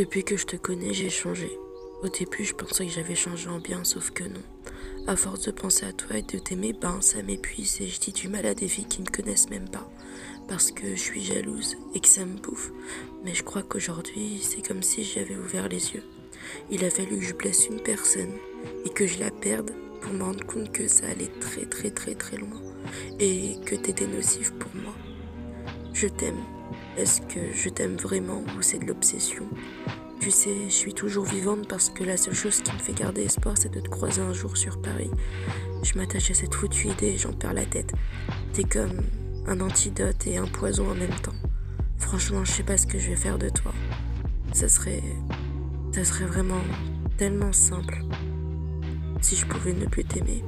Depuis que je te connais, j'ai changé. Au début, je pensais que j'avais changé en bien, sauf que non. À force de penser à toi et de t'aimer, ben ça m'épuise et je dis du mal à des filles qui me connaissent même pas. Parce que je suis jalouse et que ça me bouffe. Mais je crois qu'aujourd'hui, c'est comme si j'avais ouvert les yeux. Il a fallu que je blesse une personne et que je la perde pour me rendre compte que ça allait très très très très loin et que t'étais nocif pour moi. Je t'aime. Est-ce que je t'aime vraiment ou c'est de l'obsession? Tu sais, je suis toujours vivante parce que la seule chose qui me fait garder espoir, c'est de te croiser un jour sur Paris. Je m'attache à cette foutue idée et j'en perds la tête. T'es comme un antidote et un poison en même temps. Franchement, je sais pas ce que je vais faire de toi. Ça serait. Ça serait vraiment tellement simple si je pouvais ne plus t'aimer.